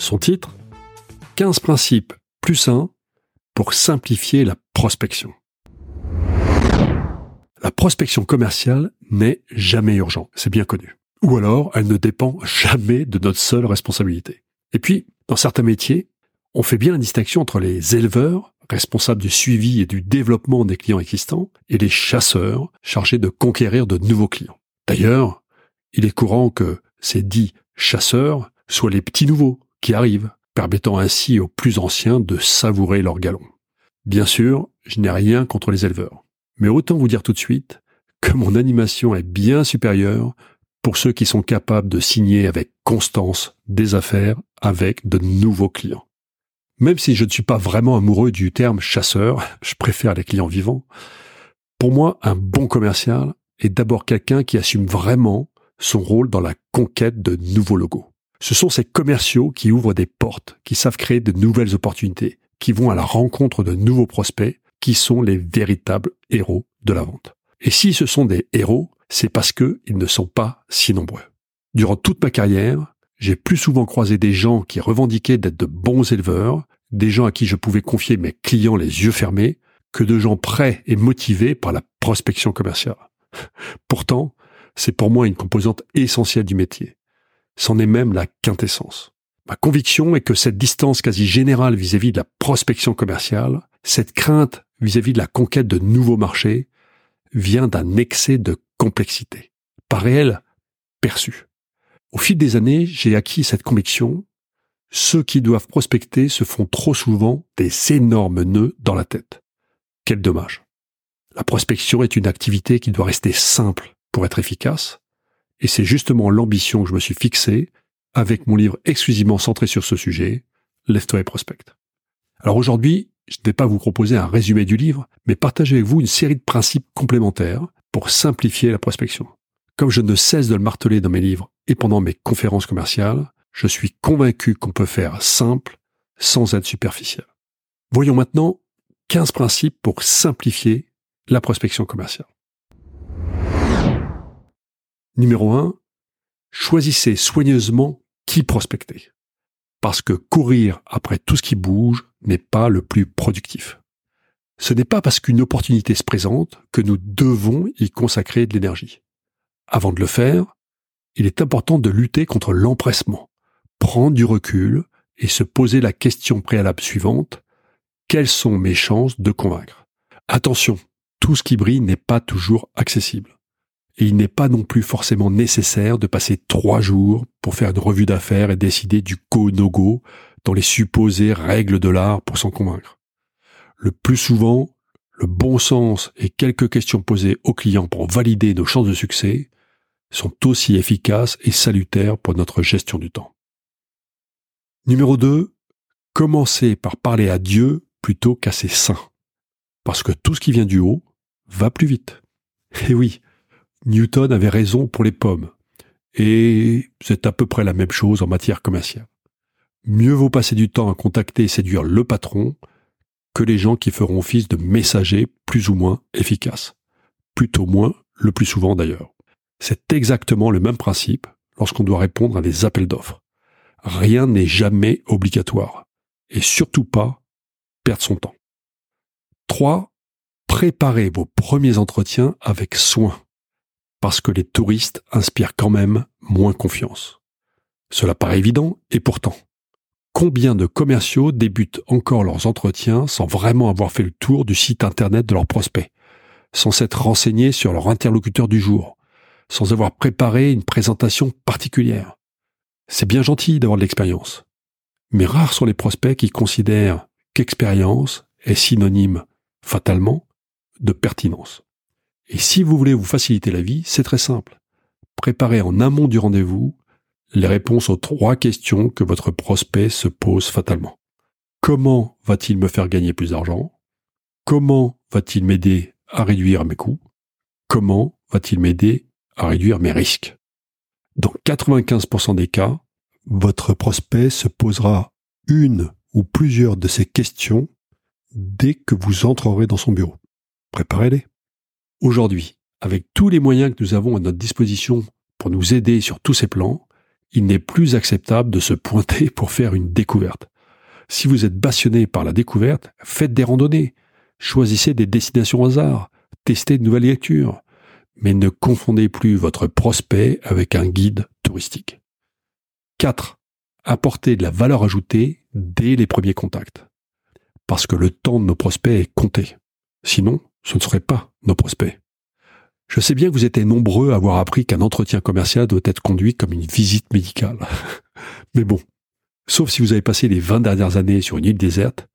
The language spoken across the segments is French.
Son titre 15 principes plus sains pour simplifier la prospection. La prospection commerciale n'est jamais urgente, c'est bien connu. Ou alors, elle ne dépend jamais de notre seule responsabilité. Et puis, dans certains métiers, on fait bien la distinction entre les éleveurs, responsables du suivi et du développement des clients existants, et les chasseurs, chargés de conquérir de nouveaux clients. D'ailleurs, il est courant que ces dits chasseurs soient les petits nouveaux qui arrivent, permettant ainsi aux plus anciens de savourer leur galon. Bien sûr, je n'ai rien contre les éleveurs. Mais autant vous dire tout de suite que mon animation est bien supérieure pour ceux qui sont capables de signer avec constance des affaires avec de nouveaux clients. Même si je ne suis pas vraiment amoureux du terme chasseur, je préfère les clients vivants, pour moi, un bon commercial est d'abord quelqu'un qui assume vraiment son rôle dans la conquête de nouveaux logos. Ce sont ces commerciaux qui ouvrent des portes, qui savent créer de nouvelles opportunités, qui vont à la rencontre de nouveaux prospects, qui sont les véritables héros de la vente. Et si ce sont des héros, c'est parce qu'ils ne sont pas si nombreux. Durant toute ma carrière, j'ai plus souvent croisé des gens qui revendiquaient d'être de bons éleveurs, des gens à qui je pouvais confier mes clients les yeux fermés, que de gens prêts et motivés par la prospection commerciale. Pourtant, c'est pour moi une composante essentielle du métier. C'en est même la quintessence. Ma conviction est que cette distance quasi générale vis-à-vis de la prospection commerciale, cette crainte vis-à-vis de la conquête de nouveaux marchés, vient d'un excès de complexité, pas réel, perçu. Au fil des années, j'ai acquis cette conviction. Ceux qui doivent prospecter se font trop souvent des énormes nœuds dans la tête. Quel dommage. La prospection est une activité qui doit rester simple pour être efficace, et c'est justement l'ambition que je me suis fixée avec mon livre exclusivement centré sur ce sujet, Lève-toi et prospecte. Alors aujourd'hui, je ne vais pas vous proposer un résumé du livre, mais partager avec vous une série de principes complémentaires pour simplifier la prospection. Comme je ne cesse de le marteler dans mes livres et pendant mes conférences commerciales, je suis convaincu qu'on peut faire simple sans être superficiel. Voyons maintenant 15 principes pour simplifier la prospection commerciale. Numéro 1. Choisissez soigneusement qui prospecter. Parce que courir après tout ce qui bouge n'est pas le plus productif. Ce n'est pas parce qu'une opportunité se présente que nous devons y consacrer de l'énergie. Avant de le faire, il est important de lutter contre l'empressement, prendre du recul et se poser la question préalable suivante. Quelles sont mes chances de convaincre? Attention, tout ce qui brille n'est pas toujours accessible. Et il n'est pas non plus forcément nécessaire de passer trois jours pour faire une revue d'affaires et décider du go-no-go dans les supposées règles de l'art pour s'en convaincre. Le plus souvent, le bon sens et quelques questions posées aux clients pour valider nos chances de succès sont aussi efficaces et salutaires pour notre gestion du temps. Numéro 2. Commencez par parler à Dieu plutôt qu'à ses saints. Parce que tout ce qui vient du haut va plus vite. Et oui, Newton avait raison pour les pommes. Et c'est à peu près la même chose en matière commerciale. Mieux vaut passer du temps à contacter et séduire le patron que les gens qui feront office de messagers plus ou moins efficaces. Plutôt moins, le plus souvent d'ailleurs. C'est exactement le même principe lorsqu'on doit répondre à des appels d'offres. Rien n'est jamais obligatoire. Et surtout pas perdre son temps. 3. Préparez vos premiers entretiens avec soin parce que les touristes inspirent quand même moins confiance. Cela paraît évident, et pourtant, combien de commerciaux débutent encore leurs entretiens sans vraiment avoir fait le tour du site internet de leurs prospects, sans s'être renseignés sur leur interlocuteur du jour, sans avoir préparé une présentation particulière? C'est bien gentil d'avoir de l'expérience, mais rares sont les prospects qui considèrent qu'expérience est synonyme, fatalement, de pertinence. Et si vous voulez vous faciliter la vie, c'est très simple. Préparez en amont du rendez-vous les réponses aux trois questions que votre prospect se pose fatalement. Comment va-t-il me faire gagner plus d'argent? Comment va-t-il m'aider à réduire mes coûts? Comment va-t-il m'aider à réduire mes risques? Dans 95% des cas, votre prospect se posera une ou plusieurs de ces questions dès que vous entrerez dans son bureau. Préparez-les. Aujourd'hui, avec tous les moyens que nous avons à notre disposition pour nous aider sur tous ces plans, il n'est plus acceptable de se pointer pour faire une découverte. Si vous êtes passionné par la découverte, faites des randonnées, choisissez des destinations au hasard, testez de nouvelles lectures, mais ne confondez plus votre prospect avec un guide touristique. 4. Apportez de la valeur ajoutée dès les premiers contacts. Parce que le temps de nos prospects est compté. Sinon, ce ne seraient pas nos prospects. Je sais bien que vous êtes nombreux à avoir appris qu'un entretien commercial doit être conduit comme une visite médicale. Mais bon, sauf si vous avez passé les 20 dernières années sur une île déserte,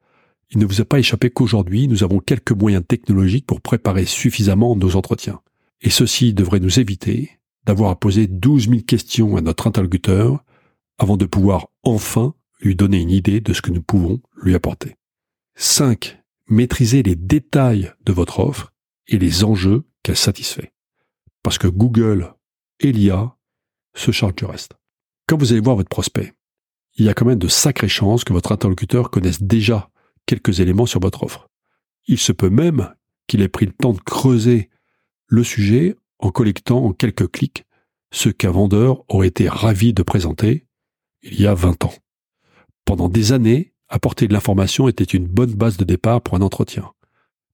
il ne vous a pas échappé qu'aujourd'hui, nous avons quelques moyens technologiques pour préparer suffisamment nos entretiens. Et ceci devrait nous éviter d'avoir à poser 12 000 questions à notre interlocuteur avant de pouvoir enfin lui donner une idée de ce que nous pouvons lui apporter. 5. Maîtrisez les détails de votre offre et les enjeux qu'elle satisfait. Parce que Google et l'IA se chargent du reste. Quand vous allez voir votre prospect, il y a quand même de sacrées chances que votre interlocuteur connaisse déjà quelques éléments sur votre offre. Il se peut même qu'il ait pris le temps de creuser le sujet en collectant en quelques clics ce qu'un vendeur aurait été ravi de présenter il y a 20 ans. Pendant des années, apporter de l'information était une bonne base de départ pour un entretien.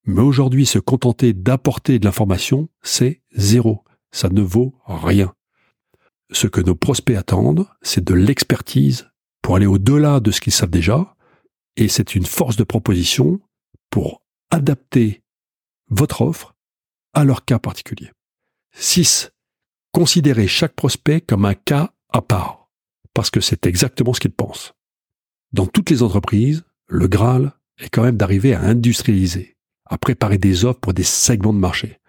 Mais aujourd'hui, se contenter d'apporter de l'information, c'est zéro. Ça ne vaut rien. Ce que nos prospects attendent, c'est de l'expertise pour aller au-delà de ce qu'ils savent déjà, et c'est une force de proposition pour adapter votre offre à leur cas particulier. 6. Considérez chaque prospect comme un cas à part, parce que c'est exactement ce qu'il pense. Dans toutes les entreprises, le Graal est quand même d'arriver à industrialiser, à préparer des offres pour des segments de marché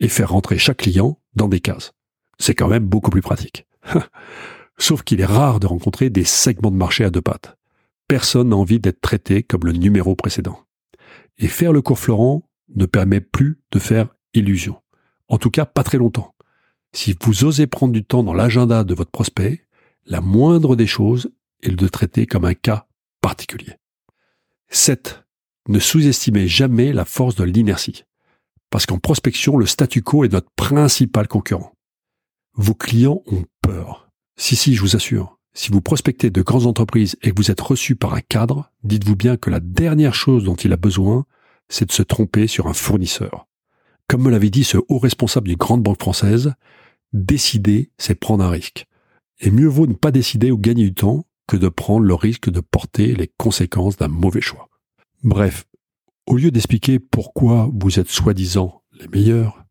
et faire rentrer chaque client dans des cases. C'est quand même beaucoup plus pratique. Sauf qu'il est rare de rencontrer des segments de marché à deux pattes. Personne n'a envie d'être traité comme le numéro précédent. Et faire le cours Florent ne permet plus de faire illusion. En tout cas, pas très longtemps. Si vous osez prendre du temps dans l'agenda de votre prospect, la moindre des choses est de traiter comme un cas particulier. 7. Ne sous-estimez jamais la force de l'inertie. Parce qu'en prospection, le statu quo est notre principal concurrent. Vos clients ont peur. Si, si, je vous assure. Si vous prospectez de grandes entreprises et que vous êtes reçu par un cadre, dites-vous bien que la dernière chose dont il a besoin, c'est de se tromper sur un fournisseur. Comme me l'avait dit ce haut responsable d'une grande banque française, décider, c'est prendre un risque. Et mieux vaut ne pas décider ou gagner du temps que de prendre le risque de porter les conséquences d'un mauvais choix. Bref, au lieu d'expliquer pourquoi vous êtes soi-disant les meilleurs,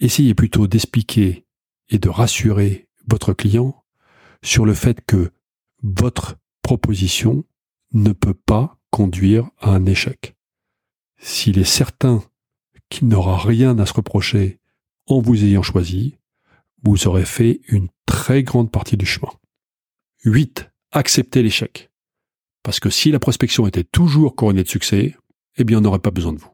essayez plutôt d'expliquer et de rassurer votre client sur le fait que votre proposition ne peut pas conduire à un échec. S'il est certain qu'il n'aura rien à se reprocher en vous ayant choisi, vous aurez fait une très grande partie du chemin. 8. Acceptez l'échec. Parce que si la prospection était toujours couronnée de succès, eh bien on n'aurait pas besoin de vous.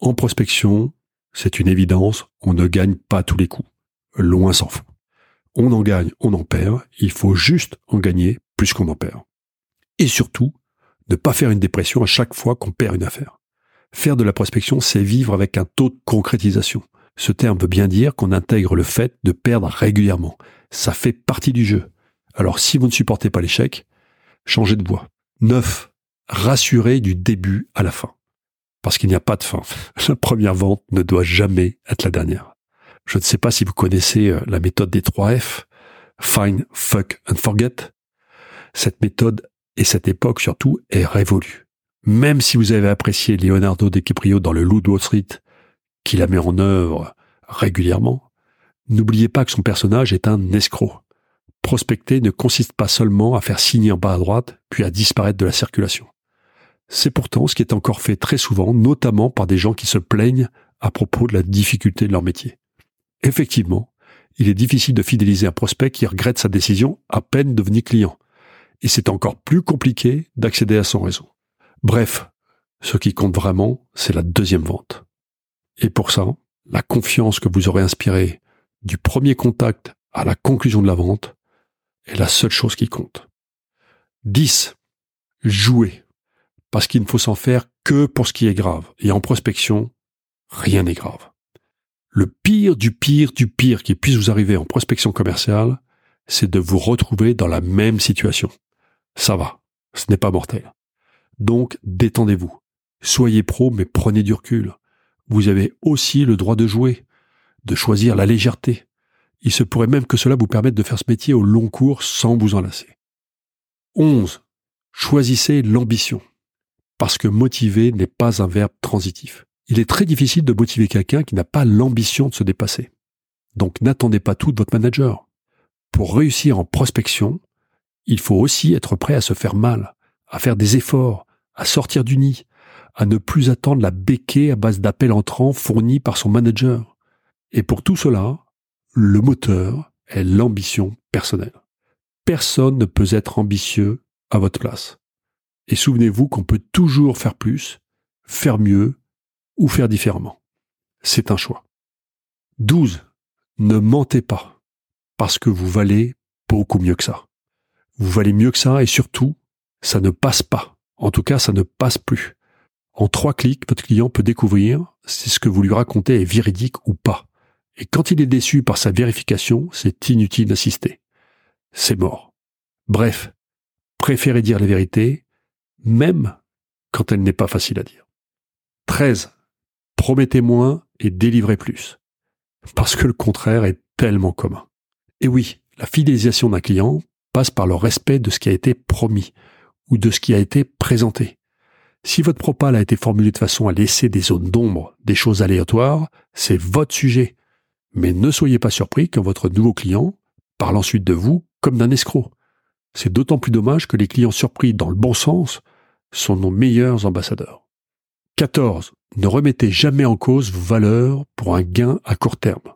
En prospection, c'est une évidence, on ne gagne pas tous les coups. Loin s'en faut. On en gagne, on en perd, il faut juste en gagner plus qu'on en perd. Et surtout, ne pas faire une dépression à chaque fois qu'on perd une affaire. Faire de la prospection, c'est vivre avec un taux de concrétisation. Ce terme veut bien dire qu'on intègre le fait de perdre régulièrement. Ça fait partie du jeu. Alors si vous ne supportez pas l'échec, changez de voie. 9. Rassurer du début à la fin. Parce qu'il n'y a pas de fin. La première vente ne doit jamais être la dernière. Je ne sais pas si vous connaissez euh, la méthode des 3 F. Find, fuck and forget. Cette méthode et cette époque surtout est révolue. Même si vous avez apprécié Leonardo DiCaprio dans le Loup de Wall Street, qui la met en œuvre régulièrement, n'oubliez pas que son personnage est un escroc prospecter ne consiste pas seulement à faire signer en bas à droite, puis à disparaître de la circulation. C'est pourtant ce qui est encore fait très souvent, notamment par des gens qui se plaignent à propos de la difficulté de leur métier. Effectivement, il est difficile de fidéliser un prospect qui regrette sa décision à peine devenu client. Et c'est encore plus compliqué d'accéder à son réseau. Bref, ce qui compte vraiment, c'est la deuxième vente. Et pour ça, la confiance que vous aurez inspirée du premier contact à la conclusion de la vente est la seule chose qui compte. 10. Jouer. Parce qu'il ne faut s'en faire que pour ce qui est grave. Et en prospection, rien n'est grave. Le pire du pire du pire qui puisse vous arriver en prospection commerciale, c'est de vous retrouver dans la même situation. Ça va, ce n'est pas mortel. Donc détendez-vous. Soyez pro, mais prenez du recul. Vous avez aussi le droit de jouer, de choisir la légèreté. Il se pourrait même que cela vous permette de faire ce métier au long cours sans vous en lasser. 11. Choisissez l'ambition. Parce que motiver n'est pas un verbe transitif il est très difficile de motiver quelqu'un qui n'a pas l'ambition de se dépasser. Donc n'attendez pas tout de votre manager. Pour réussir en prospection, il faut aussi être prêt à se faire mal, à faire des efforts, à sortir du nid, à ne plus attendre la béquée à base d'appels entrants fournis par son manager. Et pour tout cela, le moteur est l'ambition personnelle. Personne ne peut être ambitieux à votre place. Et souvenez-vous qu'on peut toujours faire plus, faire mieux, ou faire différemment. C'est un choix. 12. Ne mentez pas, parce que vous valez beaucoup mieux que ça. Vous valez mieux que ça et surtout, ça ne passe pas. En tout cas, ça ne passe plus. En trois clics, votre client peut découvrir si ce que vous lui racontez est véridique ou pas. Et quand il est déçu par sa vérification, c'est inutile d'assister. C'est mort. Bref, préférez dire la vérité, même quand elle n'est pas facile à dire. 13 promettez moins et délivrez plus. Parce que le contraire est tellement commun. Et oui, la fidélisation d'un client passe par le respect de ce qui a été promis ou de ce qui a été présenté. Si votre propal a été formulé de façon à laisser des zones d'ombre, des choses aléatoires, c'est votre sujet. Mais ne soyez pas surpris quand votre nouveau client parle ensuite de vous comme d'un escroc. C'est d'autant plus dommage que les clients surpris dans le bon sens sont nos meilleurs ambassadeurs. 14. Ne remettez jamais en cause vos valeurs pour un gain à court terme.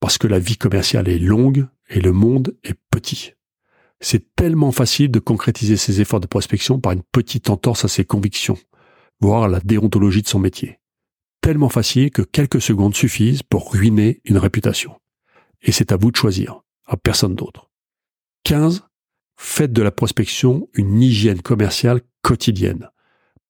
Parce que la vie commerciale est longue et le monde est petit. C'est tellement facile de concrétiser ses efforts de prospection par une petite entorse à ses convictions, voire à la déontologie de son métier. Tellement facile que quelques secondes suffisent pour ruiner une réputation. Et c'est à vous de choisir, à personne d'autre. 15. Faites de la prospection une hygiène commerciale quotidienne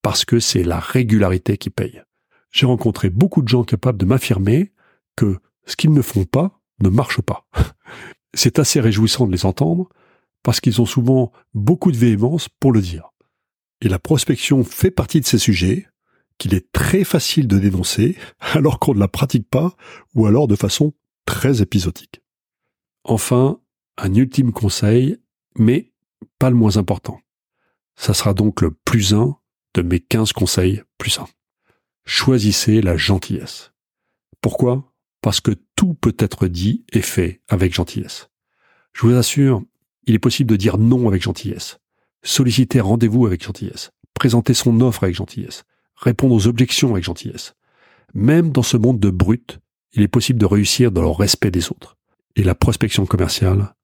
parce que c'est la régularité qui paye. J'ai rencontré beaucoup de gens capables de m'affirmer que ce qu'ils ne font pas ne marche pas. C'est assez réjouissant de les entendre parce qu'ils ont souvent beaucoup de véhémence pour le dire. Et la prospection fait partie de ces sujets qu'il est très facile de dénoncer alors qu'on ne la pratique pas ou alors de façon très épisodique. Enfin, un ultime conseil, mais pas le moins important. Ça sera donc le plus un de mes 15 conseils plus 1. Choisissez la gentillesse. Pourquoi? Parce que tout peut être dit et fait avec gentillesse. Je vous assure, il est possible de dire non avec gentillesse, solliciter rendez-vous avec gentillesse, présenter son offre avec gentillesse, répondre aux objections avec gentillesse. Même dans ce monde de brutes, il est possible de réussir dans le respect des autres. Et la prospection commerciale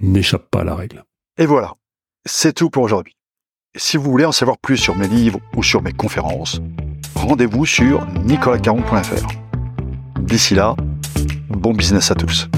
n'échappe pas à la règle. Et voilà, c'est tout pour aujourd'hui. Si vous voulez en savoir plus sur mes livres ou sur mes conférences, rendez-vous sur nicolascaron.fr. D'ici là, bon business à tous.